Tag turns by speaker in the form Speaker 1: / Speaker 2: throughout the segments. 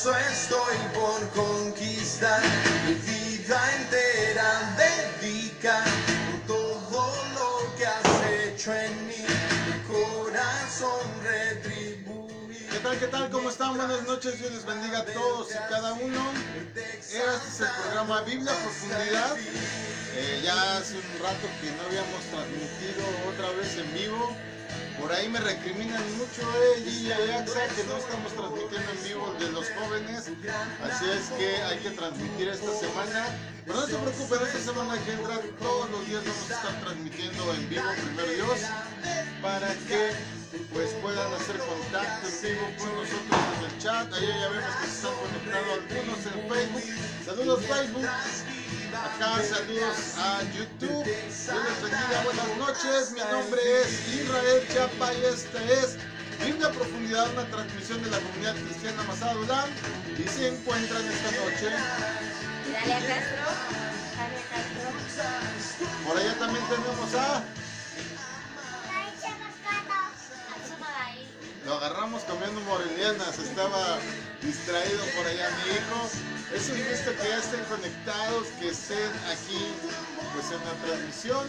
Speaker 1: Estoy por conquistar mi vida entera, dedicar todo lo que has hecho en mí, mi corazón retribuir.
Speaker 2: ¿Qué tal, qué tal? ¿Cómo están? Buenas noches, Dios les bendiga a todos y cada uno. Este es el programa Biblia Profundidad. Eh, ya hace un rato que no habíamos transmitido otra vez en vivo. Por ahí me recriminan mucho, eh, y Ayaxa, que no estamos transmitiendo en vivo de los jóvenes. Así es que hay que transmitir esta semana. Pero no se preocupen, esta semana que entra, todos los días vamos a estar transmitiendo en vivo, primero Dios, para que pues puedan hacer contacto en vivo con nosotros en el chat. Ahí ya vemos que se están conectando algunos en Facebook. Saludos Facebook. Acá saludos a YouTube. Dios les bendiga, buenas noches. Mi nombre es Israel Chapa y esta es Biblia Profundidad, una transmisión de la comunidad cristiana Masadulán. Y se encuentran esta noche.
Speaker 3: Dalia Castro. Dalia Castro.
Speaker 2: Por allá también tenemos a. Lo agarramos comiendo morelianas, estaba distraído por allá mi hijo. Es un gusto que ya estén conectados, que estén aquí pues en la transmisión.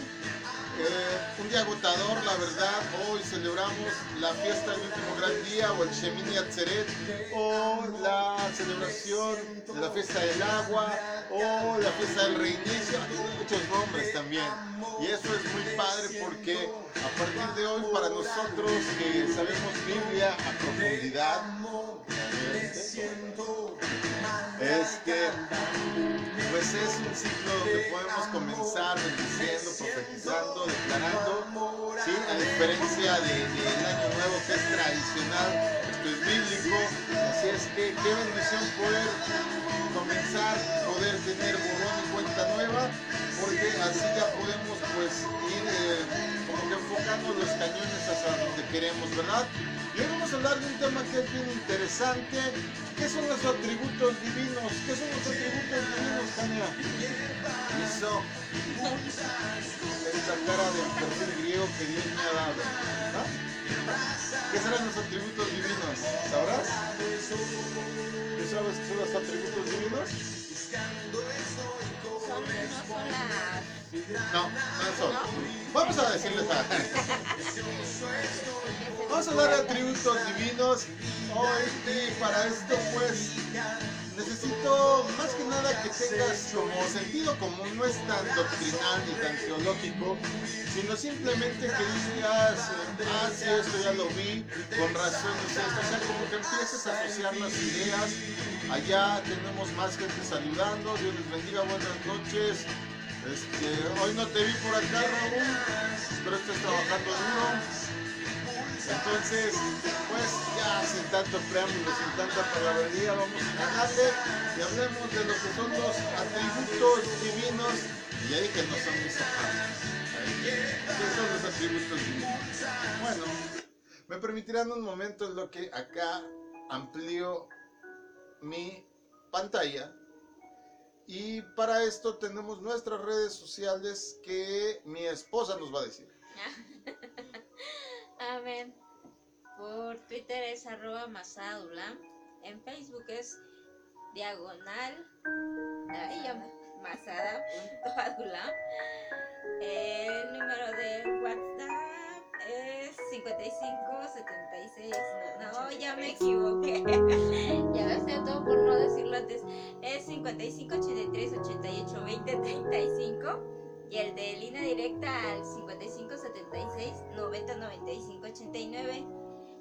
Speaker 2: Eh, un día agotador, la verdad. Hoy celebramos la fiesta del último gran día, o el Shemini Atzeret, o la celebración de la fiesta del agua, o la fiesta del reinicio. Muchos nombres también. Y eso es muy padre porque a partir de hoy, para nosotros que sabemos Profundidad, este, pues es un ciclo donde podemos comenzar bendiciendo, profetizando, declarando, ¿sí? a diferencia del de, del año nuevo que es tradicional, esto es bíblico, así es que qué bendición poder comenzar, poder tener borrón y cuenta nueva, porque así ya podemos pues ir eh, como que enfocando los cañones hacia donde queremos, ¿verdad? Y hoy vamos a hablar de un tema que es bien interesante. ¿Qué son los atributos divinos? ¿Qué son los atributos divinos, Tania? Eso. Esta cara del perfil griego que Dios me ha dado. ¿Qué serán los atributos divinos? ¿Sabrás? ¿Tú sabes qué son los atributos divinos?
Speaker 3: Son, no.
Speaker 2: No, no son. Vamos a decirles a... Vamos a de atributos divinos. Hoy y para esto pues necesito más que nada que tengas como sentido común, no es tan doctrinal ni tan teológico, sino simplemente que digas, ah, sí, esto ya lo vi, con razón es esto, o sea, como que empieces a asociar las ideas, allá tenemos más gente saludando, Dios les bendiga, buenas noches, este, hoy no te vi por acá, Raúl, espero estés trabajando duro. Entonces, pues ya sin tanto preámbulo, sin tanta palabrería, vamos a darle y hablemos de lo que son los atributos divinos. Y ya dije, no son mis. ¿Qué son los atributos divinos? Bueno, me permitirán un momento en lo que acá amplío mi pantalla. Y para esto tenemos nuestras redes sociales que mi esposa nos va a decir.
Speaker 3: Amén. Por Twitter es arroba masadula. En Facebook es diagonal ay, ya, masada.adula. El número de WhatsApp 55 76. No, no, ya me equivoqué. ya sé todo por no decirlo antes. Es 55 83 88 20 35 y el de línea directa al 55 76 90 95 89.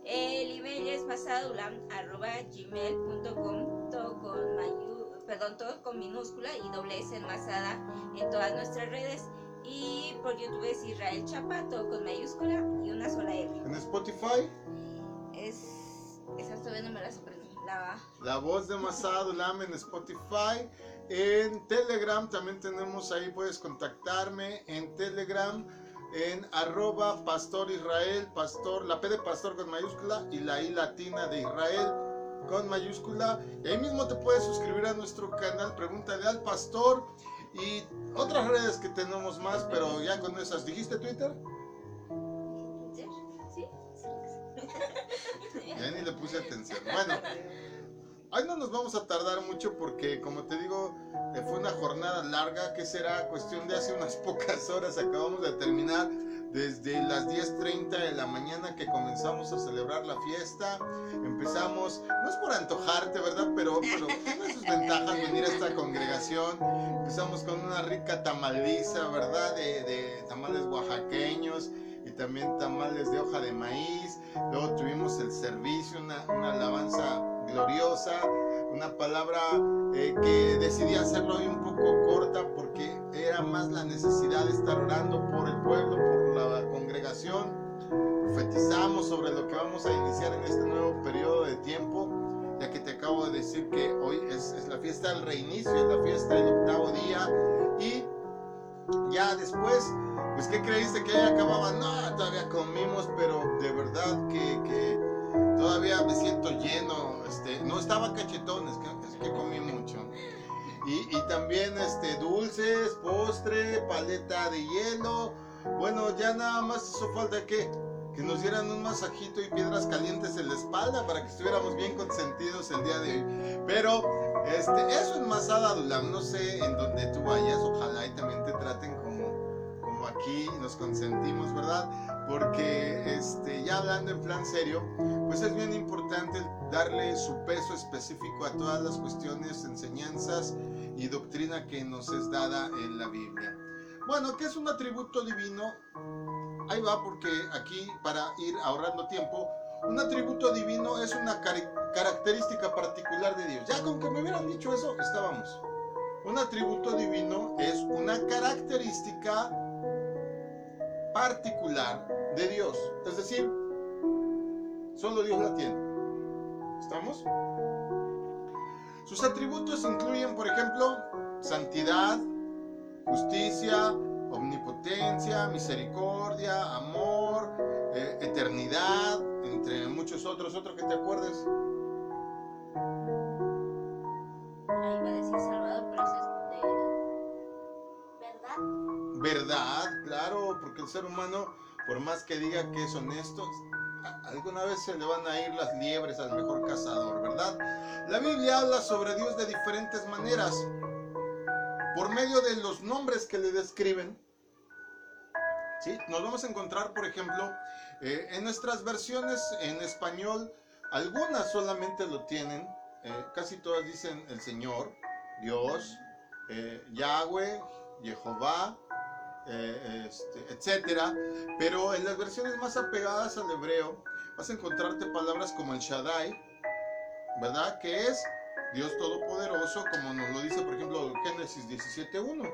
Speaker 3: El email es masadulam.gmail.com todo con mayu, perdón, todo con minúscula y doble S enmasada en todas nuestras redes. Y por YouTube es Israel Chapa, todo con mayúscula y una sola R.
Speaker 2: En Spotify,
Speaker 3: Es. Esas todavía no me las aprendí. La,
Speaker 2: la voz de Masadulam en Spotify. En Telegram también tenemos ahí, puedes contactarme en Telegram en arroba pastor Israel, pastor, la P de pastor con mayúscula y la I latina de Israel con mayúscula. Y ahí mismo te puedes suscribir a nuestro canal, pregúntale al pastor y otras redes que tenemos más, pero ya con esas. ¿Dijiste Twitter?
Speaker 3: ¿Sí? ¿Sí?
Speaker 2: Ya ni le puse atención. Bueno, Hoy no nos vamos a tardar mucho porque, como te digo, eh, fue una jornada larga, que será cuestión de hace unas pocas horas. Acabamos de terminar desde las 10.30 de la mañana que comenzamos a celebrar la fiesta. Empezamos, no es por antojarte, ¿verdad? Pero, pero tiene sus ventajas venir a esta congregación. Empezamos con una rica tamaliza, ¿verdad? De, de tamales oaxaqueños y también tamales de hoja de maíz. Luego tuvimos el servicio, una, una alabanza gloriosa, una palabra eh, que decidí hacerlo hoy un poco corta porque era más la necesidad de estar orando por el pueblo, por congregación. Profetizamos sobre lo que vamos a iniciar en este nuevo periodo de tiempo, ya que te acabo de decir que hoy es, es la fiesta del reinicio, es la fiesta del octavo día y ya después, pues ¿qué creíste que ya acababa? No, todavía comimos, pero de verdad que, que todavía me siento lleno, este, no estaba cachetón, es que, es que comí mucho. Y, y también este, dulces, postre, paleta de hielo. Bueno, ya nada más hizo falta que, que nos dieran un masajito y piedras calientes en la espalda para que estuviéramos bien consentidos el día de hoy. Pero este, eso en Masada Dulam, no sé en dónde tú vayas, ojalá y también te traten como, como aquí nos consentimos, ¿verdad? Porque este, ya hablando en plan serio, pues es bien importante darle su peso específico a todas las cuestiones, enseñanzas y doctrina que nos es dada en la Biblia. Bueno, ¿qué es un atributo divino? Ahí va, porque aquí, para ir ahorrando tiempo, un atributo divino es una característica particular de Dios. Ya con que me hubieran dicho eso, estábamos. Un atributo divino es una característica particular de Dios. Es decir, solo Dios la tiene. ¿Estamos? Sus atributos incluyen, por ejemplo, santidad, justicia, omnipotencia, misericordia, amor, eh, eternidad, entre muchos otros. ¿Otro que te acuerdes?
Speaker 3: Ahí iba a decir Salvador, pero eso es de verdad.
Speaker 2: Verdad, claro, porque el ser humano, por más que diga que es honesto, alguna vez se le van a ir las liebres al mejor cazador, ¿verdad? La Biblia habla sobre Dios de diferentes maneras, por medio de los nombres que le describen. ¿Sí? Nos vamos a encontrar, por ejemplo, eh, en nuestras versiones en español, algunas solamente lo tienen, eh, casi todas dicen el Señor, Dios, eh, Yahweh, Jehová, eh, este, etcétera. Pero en las versiones más apegadas al hebreo vas a encontrarte palabras como el Shaddai, ¿verdad? Que es Dios Todopoderoso, como nos lo dice, por ejemplo, Génesis 17.1.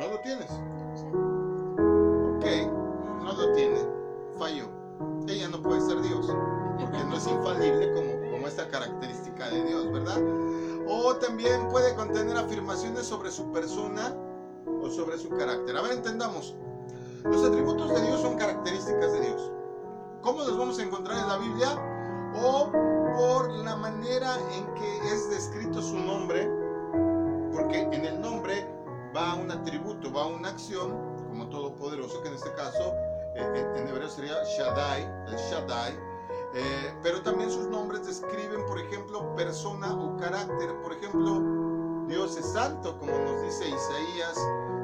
Speaker 2: ¿No lo tienes? Ok, no lo tiene. Falló. Ella no puede ser Dios, porque no es infalible como, como esta característica de Dios, ¿verdad? O también puede contener afirmaciones sobre su persona o sobre su carácter. A ver, entendamos. Los atributos de Dios son características de Dios. ¿Cómo los vamos a encontrar en la Biblia? O por la manera en que es descrito su nombre, porque en el nombre va un atributo, va una acción, como todopoderoso, que en este caso eh, en, en hebreo sería Shaddai, el Shaddai, eh, pero también sus nombres describen, por ejemplo, persona o carácter. Por ejemplo, Dios es santo, como nos dice Isaías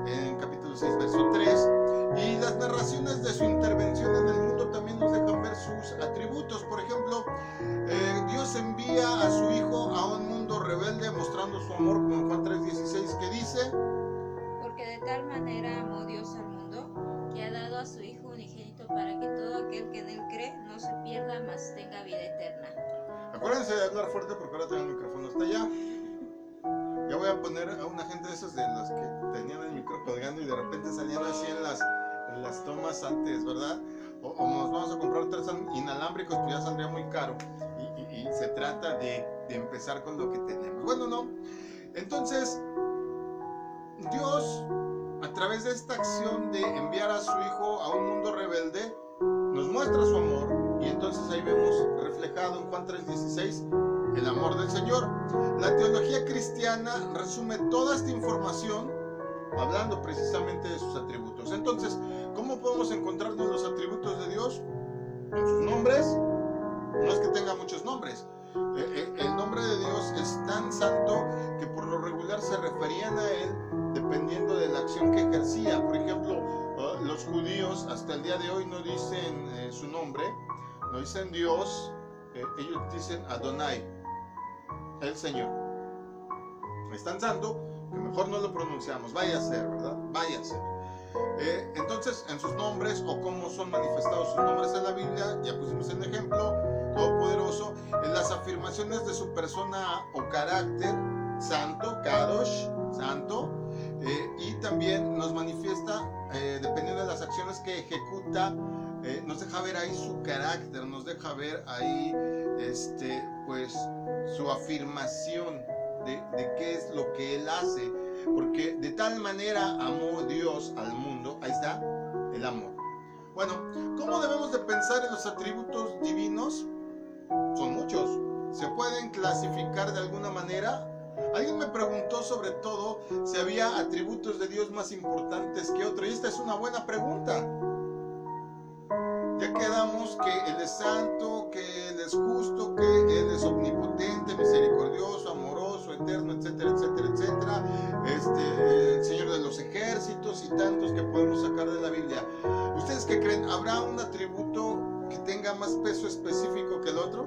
Speaker 2: en capítulo 6, verso 3. Y las narraciones de su intervención en el mundo sus atributos. Por ejemplo, eh, Dios envía a su Hijo a un mundo rebelde mostrando su amor, como Juan 3:16, que dice,
Speaker 3: Porque de tal manera amó Dios al mundo, que ha dado a su Hijo unigénito para que todo aquel que en él cree no se pierda, mas tenga vida eterna.
Speaker 2: Acuérdense de hablar fuerte porque ahora tengo el micrófono hasta allá. Ya voy a poner a una gente de esos de los que tenían el micro colgando y de repente salían así en las, en las tomas antes, ¿verdad? O, nos vamos a comprar tres inalámbricos, pues ya saldría muy caro. Y se trata de, de empezar con lo que tenemos. Bueno, no. Entonces, Dios, a través de esta acción de enviar a su Hijo a un mundo rebelde, nos muestra su amor y entonces ahí vemos reflejado en Juan 3:16 el amor del Señor. La teología cristiana resume toda esta información hablando precisamente de sus atributos. Entonces, ¿cómo podemos encontrarnos los atributos de Dios? En sus nombres. No es que tenga muchos nombres. Eh, eh, el nombre de Dios es tan santo que por lo regular se referían a él dependiendo de la acción que ejercía. Por ejemplo, ah, los judíos hasta el día de hoy no dicen eh, su nombre, no dicen Dios, ellos dicen Adonai, el Señor. Es tan santo que mejor no lo pronunciamos. Vaya a ser, ¿verdad? Vaya a ser. Eh, entonces, en sus nombres o cómo son manifestados sus nombres en la Biblia, ya pusimos el ejemplo, Todopoderoso, en las afirmaciones de su persona o carácter, santo, Kadosh, santo, eh, y también nos manifiesta, eh, dependiendo de las acciones que ejecuta, nos deja ver ahí su carácter, nos deja ver ahí, este, pues, su afirmación de qué es lo que él hace, porque de tal manera amó Dios al mundo, ahí está, el amor. Bueno, ¿cómo debemos de pensar en los atributos divinos? Son muchos. ¿Se pueden clasificar de alguna manera? Alguien me preguntó sobre todo si había atributos de Dios más importantes que otros. Y esta es una buena pregunta. Ya quedamos que Él es santo, que Él es justo, que Él es omnipotente, misericordioso, eterno, etcétera, etcétera, etcétera. Este, el Señor de los ejércitos y tantos que podemos sacar de la Biblia. ¿Ustedes qué creen? ¿Habrá un atributo que tenga más peso específico que el otro?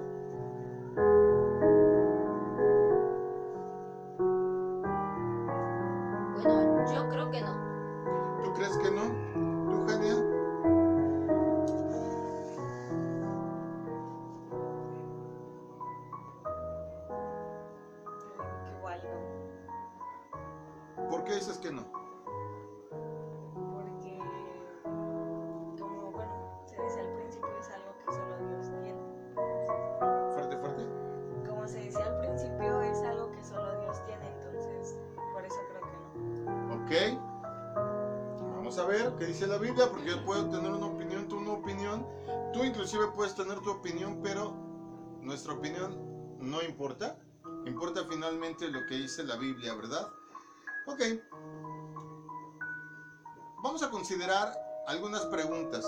Speaker 3: Yo
Speaker 2: puedo tener una opinión, tú una opinión. Tú inclusive puedes tener tu opinión, pero nuestra opinión no importa. Importa finalmente lo que dice la Biblia, ¿verdad? Ok. Vamos a considerar algunas preguntas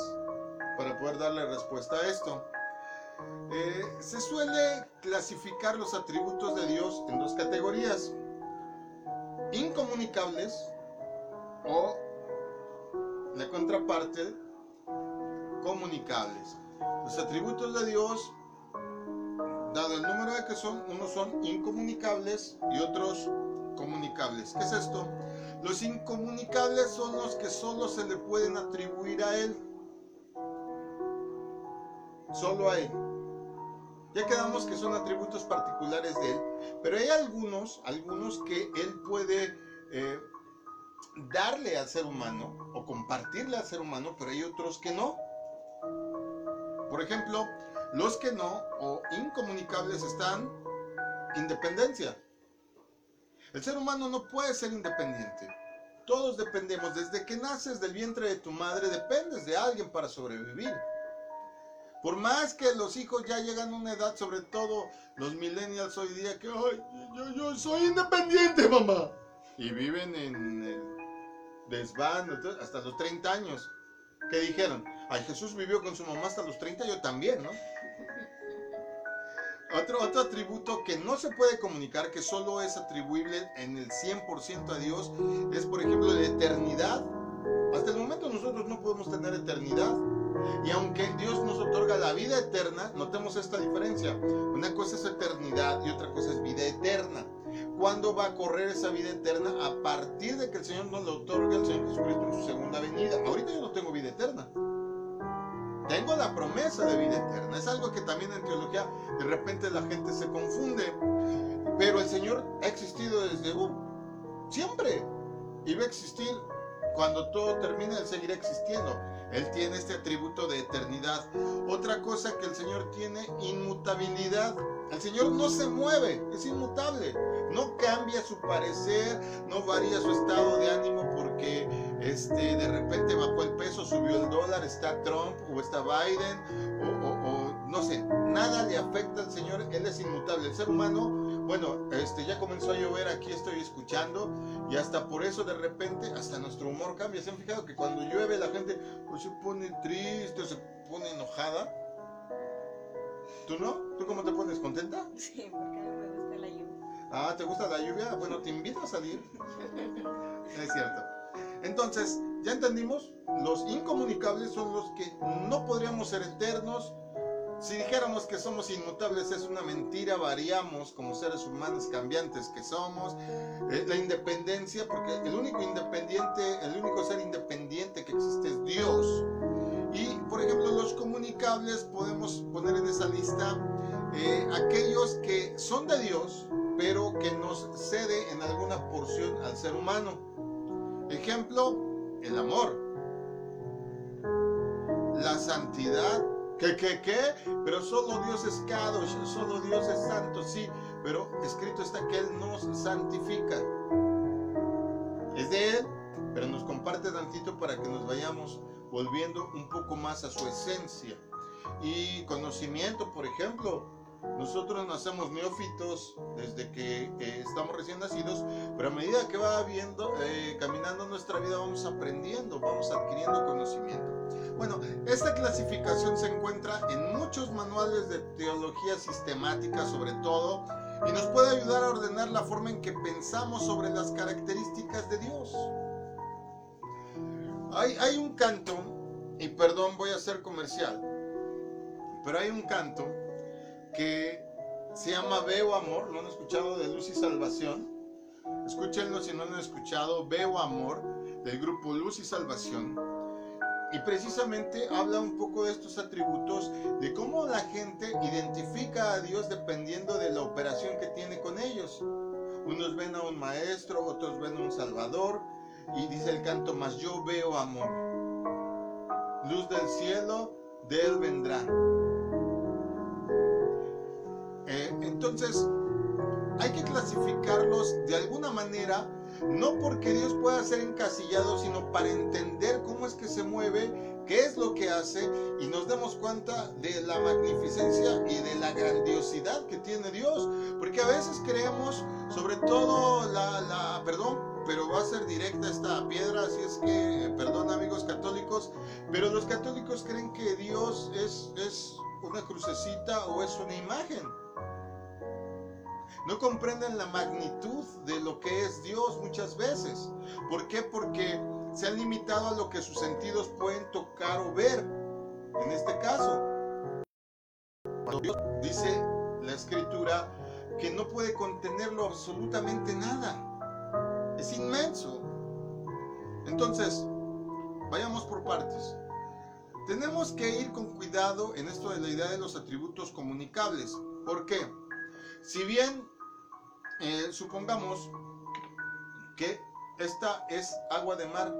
Speaker 2: para poder darle respuesta a esto. Eh, se suele clasificar los atributos de Dios en dos categorías. Incomunicables o la contraparte comunicables. Los atributos de Dios, dado el número de que son, unos son incomunicables y otros comunicables. ¿Qué es esto? Los incomunicables son los que solo se le pueden atribuir a Él. Solo a Él. Ya quedamos que son atributos particulares de Él, pero hay algunos, algunos que Él puede eh, darle al ser humano o compartirle al ser humano, pero hay otros que no. Por ejemplo, los que no o incomunicables están independencia. El ser humano no puede ser independiente. Todos dependemos. Desde que naces del vientre de tu madre, dependes de alguien para sobrevivir. Por más que los hijos ya llegan a una edad, sobre todo los millennials hoy día, que "Ay, yo, yo soy independiente, mamá. Y viven en el desván hasta los 30 años. ¿Qué dijeron? Ay, Jesús vivió con su mamá hasta los 30, yo también, ¿no? Otro, otro atributo que no se puede comunicar, que solo es atribuible en el 100% a Dios, es por ejemplo la eternidad. Hasta el momento nosotros no podemos tener eternidad. Y aunque Dios nos otorga la vida eterna, notemos esta diferencia. Una cosa es eternidad y otra cosa es vida eterna. ¿Cuándo va a correr esa vida eterna? A partir de que el Señor nos lo otorgue al Señor Jesucristo en su segunda venida. Ahorita yo no tengo vida eterna. Tengo la promesa de vida eterna. Es algo que también en teología de repente la gente se confunde. Pero el Señor ha existido desde uh, siempre. Y va a existir cuando todo termine, Él seguirá existiendo. Él tiene este atributo de eternidad. Otra cosa que el Señor tiene, inmutabilidad. El Señor no se mueve, es inmutable. No cambia su parecer, no varía su estado de ánimo porque este, de repente bajó el peso, subió el dólar, está Trump o está Biden o, no sé, nada le afecta al Señor, Él es inmutable. El ser humano, bueno, este, ya comenzó a llover, aquí estoy escuchando y hasta por eso de repente hasta nuestro humor cambia. ¿Se han fijado que cuando llueve la gente pues, se pone triste se pone enojada? ¿Tú no? ¿Tú cómo te pones? ¿Contenta?
Speaker 4: Sí, porque a mí me gusta la lluvia.
Speaker 2: Ah, ¿te gusta la lluvia? Bueno, te invito a salir. Es cierto. Entonces, ya entendimos, los incomunicables son los que no podríamos ser eternos si dijéramos que somos inmutables es una mentira, variamos como seres humanos cambiantes que somos. Eh, la independencia, porque el único independiente, el único ser independiente que existe es Dios. Y por ejemplo, los comunicables podemos poner en esa lista eh, aquellos que son de Dios, pero que nos cede en alguna porción al ser humano. Ejemplo, el amor, la santidad. ¿Qué, qué, qué? Pero solo Dios es Kadosh, solo Dios es santo, sí. Pero escrito está que Él nos santifica. Es de Él, volviendo un poco más a su esencia. Y conocimiento, por ejemplo, nosotros nacemos neófitos desde que eh, estamos recién nacidos, pero a medida que va viendo, eh, caminando nuestra vida vamos aprendiendo, vamos adquiriendo conocimiento. Bueno, esta clasificación se encuentra en muchos manuales de teología sistemática sobre todo y nos puede ayudar a ordenar la forma en que pensamos sobre las características de Dios. Hay, un canto, y perdón, voy a ser comercial, pero hay un canto que se llama Veo Amor, ¿lo han escuchado? De Luz y Salvación. Escúchenlo si no han escuchado, Veo Amor, del grupo Luz y Salvación. Y precisamente habla un poco de estos atributos, de cómo la gente identifica a Dios dependiendo de la operación que tiene con ellos. Unos ven a un maestro, otros ven a un salvador, y dice el canto, más yo veo amor. Luz del cielo, de él vendrá. Eh, entonces, hay que clasificarlos de alguna manera, no porque Dios pueda ser encasillado, sino para entender cómo es que se mueve, qué es lo que hace y nos demos cuenta de la magnificencia y de la grandiosidad que tiene Dios. Porque a veces creemos, sobre todo la, la perdón, pero va a ser directa esta piedra, así es que, perdón amigos católicos, pero los católicos creen que Dios es, es una crucecita o es una imagen. No comprenden la magnitud de lo que es Dios muchas veces. ¿Por qué? Porque se han limitado a lo que sus sentidos pueden tocar o ver. En este caso, Dios dice la escritura que no puede contenerlo absolutamente nada. Es inmenso. Entonces, vayamos por partes. Tenemos que ir con cuidado en esto de la idea de los atributos comunicables. ¿Por qué? Si bien eh, supongamos que esta es agua de mar.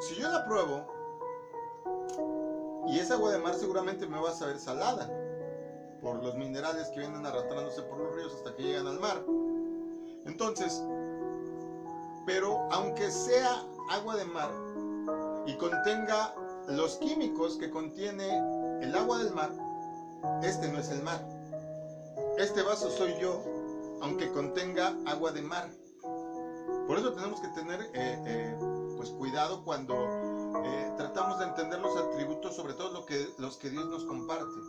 Speaker 2: Si yo la pruebo y es agua de mar seguramente me va a saber salada por los minerales que vienen arrastrándose por los ríos hasta que llegan al mar. Entonces, pero aunque sea agua de mar y contenga los químicos que contiene el agua del mar, este no es el mar. Este vaso soy yo, aunque contenga agua de mar. Por eso tenemos que tener eh, eh, pues cuidado cuando eh, tratamos de entender los atributos, sobre todo lo que, los que Dios nos comparte.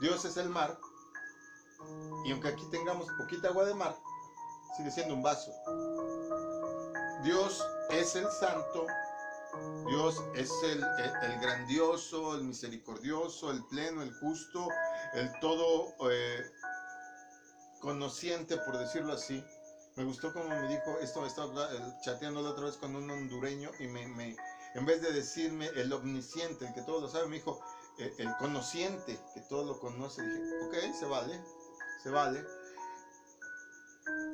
Speaker 2: Dios es el mar, y aunque aquí tengamos poquita agua de mar, sigue siendo un vaso. Dios es el santo, Dios es el, grandioso, el misericordioso, el pleno, el justo, el todo conociente, por decirlo así. Me gustó como me dijo, esto estaba chateando la otra vez con un hondureño y me, me, en vez de decirme el omnisciente, el que todo lo sabe, me dijo eh, el conociente, que todo lo conoce. Dije, ok, se vale, se vale.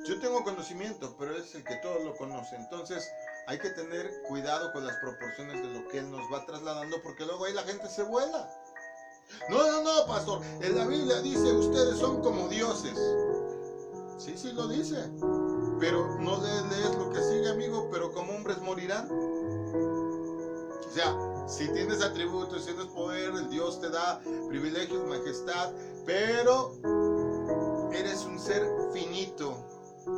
Speaker 2: Yo tengo conocimiento, pero es el que todo lo conoce. Entonces, hay que tener cuidado con las proporciones de lo que Él nos va trasladando, porque luego ahí la gente se vuela. No, no, no, pastor. En la Biblia dice, ustedes son como dioses. Sí, sí lo dice. Pero no lees, lo que sigue, amigo, pero como hombres morirán. O sea, si tienes atributos, si tienes poder, el Dios te da privilegios, majestad, pero eres un ser finito,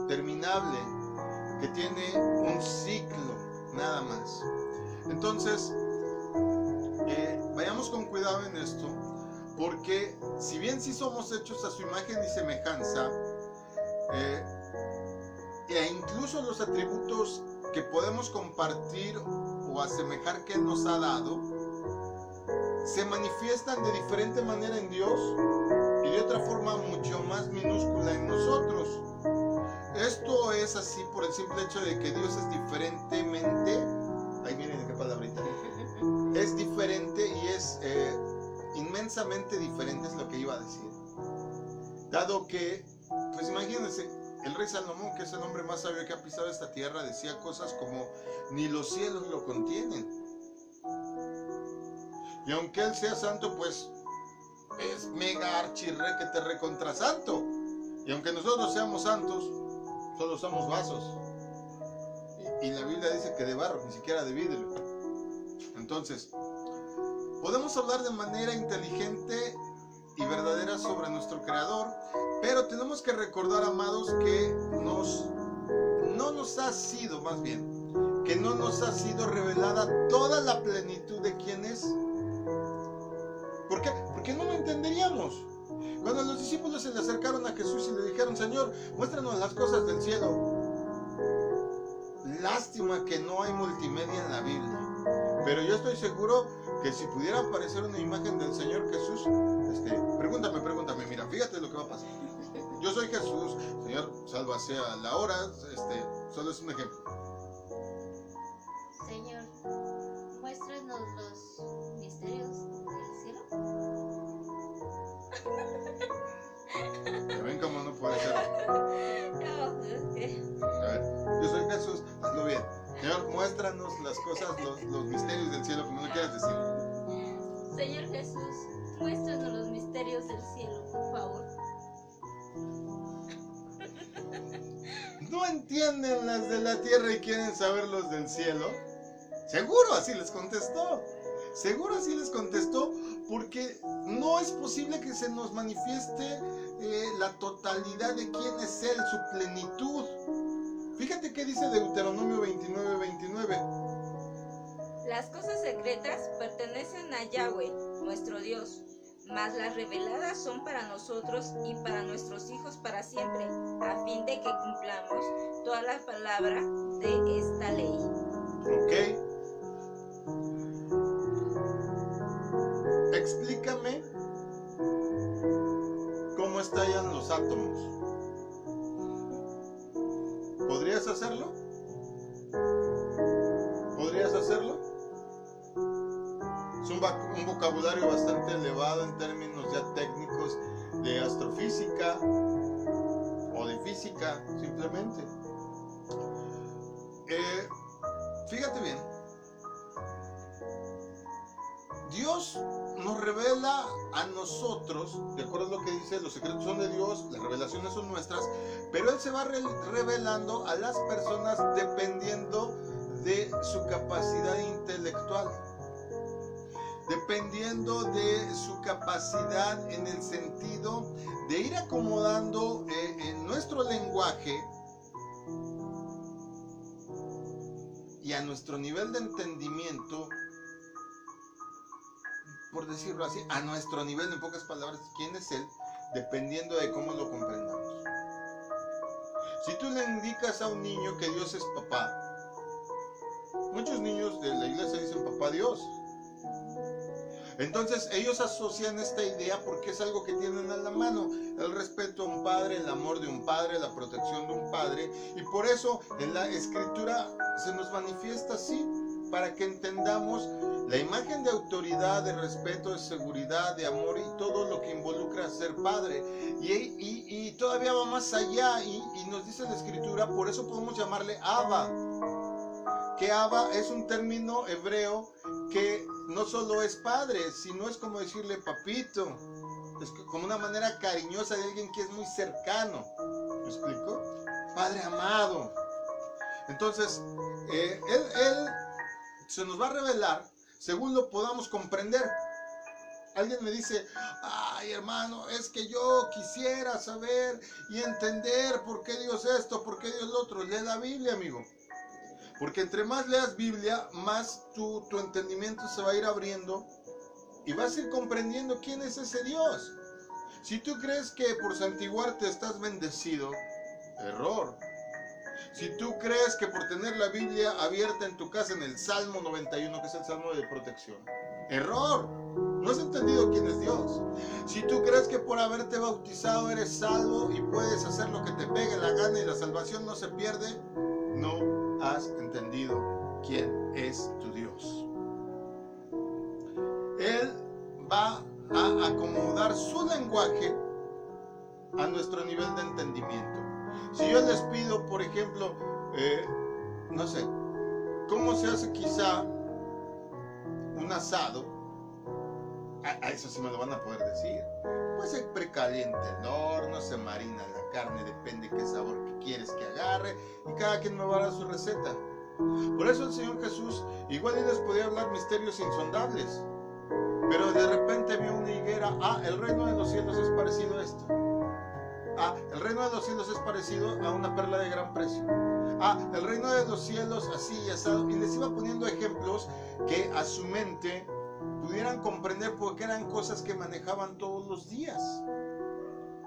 Speaker 2: terminable, que tiene un ciclo, nada más. Entonces, eh, vayamos con cuidado en esto, porque si bien sí somos hechos a su imagen y semejanza, eh, e incluso los atributos que podemos compartir o, asemejar que Él nos ha dado, se manifiestan de diferente manera en Dios y de otra forma mucho más minúscula en nosotros. Esto es así por el simple hecho de que Dios es diferentemente, ahí miren qué palabrita, es diferente y es eh, inmensamente diferente, es lo que iba a decir. Dado que, pues imagínense, el rey Salomón, que es el hombre más sabio que ha pisado esta tierra, decía cosas como, ni los cielos lo contienen. Y aunque él sea santo, pues es mega archirre que te recontra santo. Y aunque nosotros seamos santos, solo somos vasos. Y, y la Biblia dice que de barro, ni siquiera de vidrio. Entonces, podemos hablar de manera inteligente y verdadera sobre nuestro Creador, pero tenemos que recordar, amados, que nos, no nos ha sido, más bien, que no nos ha sido revelada toda la plenitud de quién es. ¿Por qué? Porque no lo entenderíamos. Cuando los discípulos se le acercaron a Jesús y le dijeron, Señor, muéstranos las cosas del cielo. Lástima que no hay multimedia en la Biblia. Pero yo estoy seguro que si pudiera aparecer una imagen del Señor Jesús, este, pregúntame, pregúntame, mira, fíjate lo que va a pasar. Yo soy Jesús, Señor, salva sea la hora, este, solo es un ejemplo.
Speaker 3: Señor, muéstranos los misterios del cielo.
Speaker 2: Ya ven cómo no puede ser.
Speaker 3: No, pues es que.
Speaker 2: A ver, yo soy Jesús, hazlo bien. Señor, muéstranos las cosas, los, los misterios del cielo, como no quieras decir.
Speaker 3: Señor Jesús, muéstranos los misterios del cielo, por favor.
Speaker 2: ¿No entienden las de la tierra y quieren saber los del cielo? Seguro así les contestó. Seguro así les contestó porque no es posible que se nos manifieste eh, la totalidad de quién es Él, su plenitud. Fíjate qué dice Deuteronomio 29, 29.
Speaker 3: Las cosas secretas pertenecen a Yahweh, nuestro Dios, mas las reveladas son para nosotros y para nuestros hijos para siempre, a fin de que cumplamos toda la palabra de esta ley.
Speaker 2: ¿Ok? Bien. Dios nos revela a nosotros, de acuerdo a lo que dice, los secretos son de Dios, las revelaciones son nuestras, pero Él se va re- revelando a las personas dependiendo de su capacidad intelectual, dependiendo de su capacidad en el sentido de ir acomodando eh, en nuestro lenguaje y a nuestro nivel de entendimiento, por decirlo así, a nuestro nivel, en pocas palabras, quién es Él, dependiendo de cómo lo comprendamos. Si tú le indicas a un niño que Dios es papá, muchos niños de la iglesia dicen papá Dios. Entonces ellos asocian esta idea porque es algo que tienen a la mano, el respeto a un padre, el amor de un padre, la protección de un padre, y por eso en la escritura se nos manifiesta así, para que entendamos la imagen de autoridad, de respeto, de seguridad, de amor y todo lo que involucra ser padre. Y, y- todavía va más allá y, nos dice la escritura, por eso podemos llamarle Abba. Que Abba es un término hebreo que no solo es padre, sino es como decirle papito. Es como una manera cariñosa de alguien que es muy cercano. ¿Me explico? Padre amado. Entonces, eh, él, él se nos va a revelar según lo podamos comprender. Alguien me dice, ay hermano, es que yo quisiera saber y entender por qué Dios esto, por qué Dios lo otro. Lee la Biblia, amigo. Porque entre más leas Biblia, más tu, tu entendimiento se va a ir abriendo y vas a ir comprendiendo quién es ese Dios. Si tú crees que por santiguarte estás bendecido, error. Si tú crees que por tener la Biblia abierta en tu casa en el Salmo 91, que es el Salmo de protección, error. No has entendido quién es Dios. Si tú crees que por haberte bautizado eres salvo y puedes hacer lo que te pegue la gana y la salvación no se pierde, no has entendido quién es tu Dios. Él va a acomodar su lenguaje a nuestro nivel de entendimiento. Si yo les pido, por ejemplo, eh, no sé, ¿cómo se hace quizá un asado? A, eso sí me lo van a poder decir. Pues se precalienta el horno, se marina la carne, depende qué sabor que quieres que agarre, y cada quien me va a dar su receta. Por eso el Señor Jesús igual les podía hablar misterios insondables. Pero de repente vio una higuera, ah, el reino de los cielos es parecido a esto. Ah, el reino de los cielos es parecido a una perla de gran precio. Ah, el reino de los cielos así y asado. Y les iba poniendo ejemplos que a su mente pudieran comprender porque eran cosas que manejaban todos los días.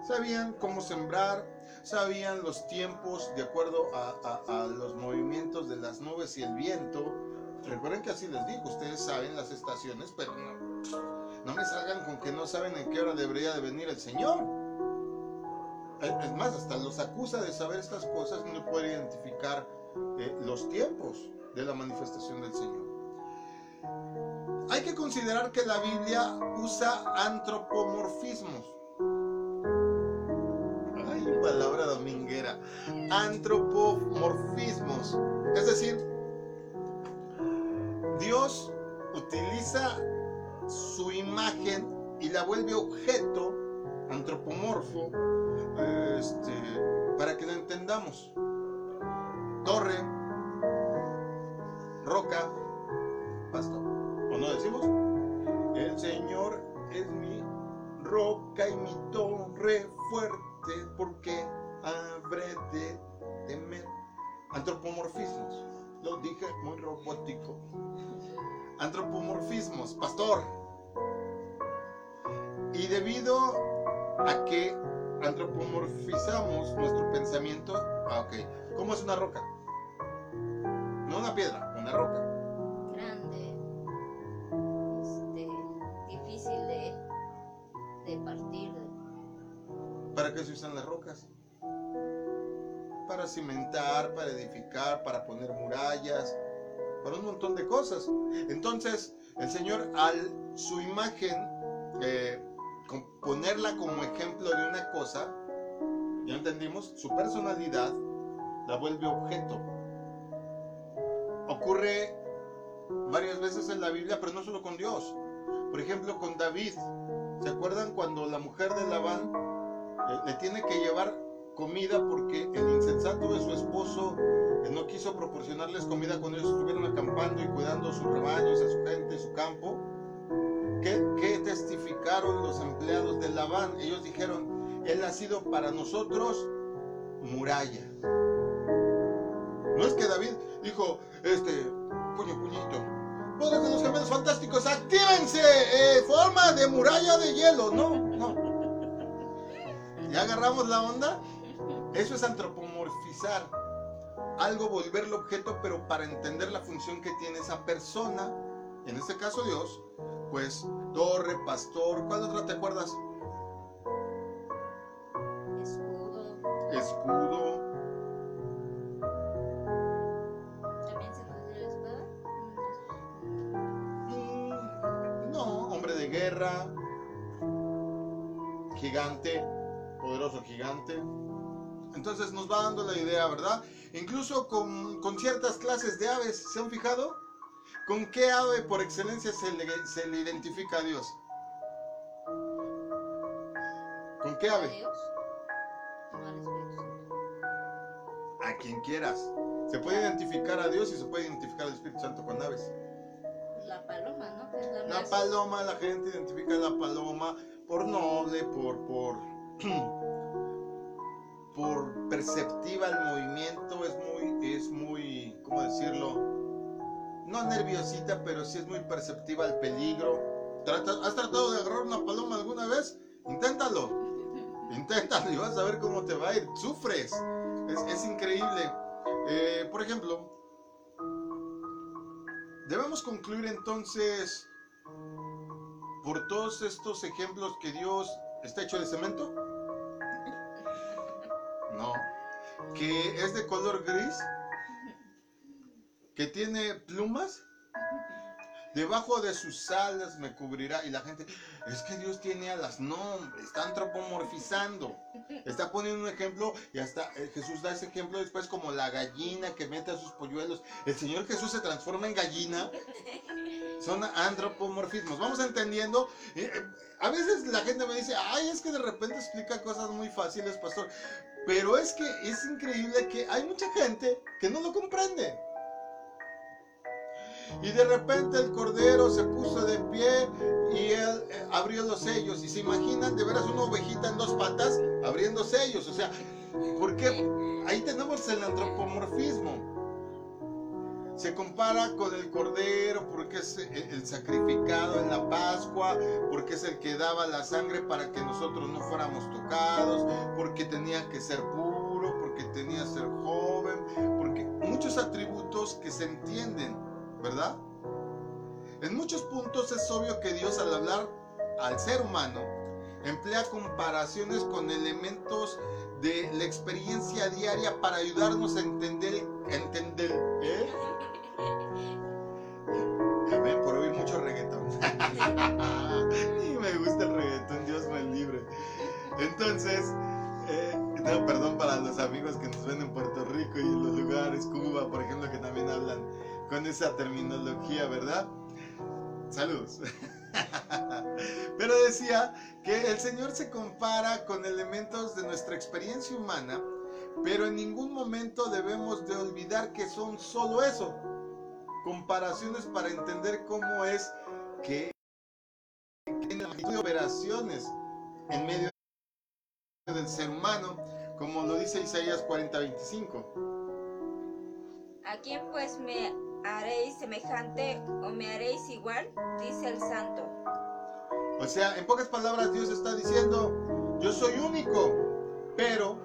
Speaker 2: Sabían cómo sembrar, sabían los tiempos de acuerdo a, los movimientos de las nubes y el viento. Recuerden que así les digo, ustedes saben las estaciones, pero no, no me salgan con que no saben en qué hora debería de venir el Señor. Es más, hasta los acusa de saber estas cosas no puede identificar eh, los tiempos de la manifestación del Señor. Hay que considerar que la Biblia usa antropomorfismos. Ay, palabra dominguera. Antropomorfismos. Es decir, Dios utiliza su imagen y la vuelve objeto antropomorfo este, para que lo entendamos. Torre, roca, pastor. ¿O no decimos? El Señor es mi roca y mi torre fuerte, porque habré de temer. Antropomorfismos. Lo dije muy robótico. Antropomorfismos, pastor. Y debido a que antropomorfizamos nuestro pensamiento, ah, ok. ¿Cómo es una roca? No una piedra, una roca.
Speaker 3: grande, este, difícil de, de partir.
Speaker 2: ¿Para qué se usan las rocas? Para cimentar, para edificar, para poner murallas, para un montón de cosas. Entonces, el Señor, al su imagen, eh, ponerla como ejemplo de una cosa, ya entendimos, su personalidad la vuelve objeto. Ocurre varias veces en la Biblia, pero no solo con Dios. Por ejemplo, con David. ¿Se acuerdan cuando la mujer de Labán eh, le tiene que llevar comida porque el insensato de su esposo eh, no quiso proporcionarles comida cuando ellos estuvieron acampando y cuidando sus rebaños, a su gente, su campo? ¿Qué, qué los empleados de Labán? Ellos dijeron, él ha sido para nosotros muralla. No es que David dijo, este, puño, puñito, de los gemelos fantásticos, actívense, eh, forma de muralla de hielo. No, no. ¿Ya agarramos la onda? Eso es antropomorfizar. Algo volverlo objeto, pero para entender la función que tiene esa persona, en este caso Dios, pues torre, pastor, ¿cuál otra te acuerdas?
Speaker 3: Escudo,
Speaker 2: Escudo,
Speaker 3: también se la espada.
Speaker 2: mm, no, hombre de guerra, gigante, poderoso gigante. Entonces nos va dando la idea, ¿verdad? Incluso con, con ciertas clases de aves, ¿se han fijado? ¿Con qué ave por excelencia se le, se le identifica a Dios? ¿Con qué
Speaker 3: ¿A
Speaker 2: ave?
Speaker 3: Al.
Speaker 2: A quien quieras. Se puede identificar a Dios y se puede identificar al Espíritu Santo con aves.
Speaker 3: La paloma, ¿no? Es la,
Speaker 2: La
Speaker 3: más-
Speaker 2: paloma, la gente identifica a la paloma por noble, por, por, por perceptiva el movimiento, es muy, es muy, ¿cómo decirlo? No nerviosita, pero sí es muy perceptiva al peligro. ¿Has tratado de agarrar una paloma alguna vez? Inténtalo, inténtalo y vas a ver cómo te va a ir. Sufres, es, es increíble. Eh, por ejemplo, debemos concluir entonces por todos estos ejemplos que Dios está hecho de cemento. No. Que es de color gris. Que tiene plumas. Debajo de sus alas me cubrirá. Y la gente, es que Dios tiene alas. No, está antropomorfizando. Está poniendo un ejemplo y hasta eh, Jesús da ese ejemplo después como la gallina que mete a sus polluelos. El Señor Jesús se transforma en gallina. Son antropomorfismos. Vamos entendiendo. Eh, eh, a veces la gente me dice, ay, es que de repente explica cosas muy fáciles, pastor. Pero es que es increíble que hay mucha gente que no lo comprende. Y de repente el cordero se puso de pie y él eh, abrió los sellos. Y se imaginan de veras una ovejita en dos patas abriendo sellos. O sea, porque ahí tenemos el antropomorfismo. Se compara con el cordero porque es el sacrificado en la Pascua, porque es el que daba la sangre para que nosotros no fuéramos tocados, porque tenía que ser puro, porque tenía que ser joven, porque muchos atributos que se entienden ¿verdad? En muchos puntos es obvio que Dios al hablar al ser humano emplea comparaciones con elementos de la experiencia diaria para ayudarnos a entender, entender, ¿eh? Ven, por oír mucho reggaetón. y me gusta el reggaetón, Dios me libre. Entonces, eh, no, perdón para los amigos que nos ven en Puerto Rico y en los lugares, Cuba, por ejemplo, que también hablan con esa terminología, ¿verdad? Saludos. Pero decía que el Señor se compara con elementos de nuestra experiencia humana, pero en ningún momento debemos de olvidar que son solo eso, comparaciones para entender cómo es que en operaciones en medio del ser humano, como lo dice Isaías 40:25.
Speaker 3: ¿A quién pues me haréis semejante o me haréis igual? Dice el santo.
Speaker 2: O sea, en pocas palabras Dios está diciendo, yo soy único, pero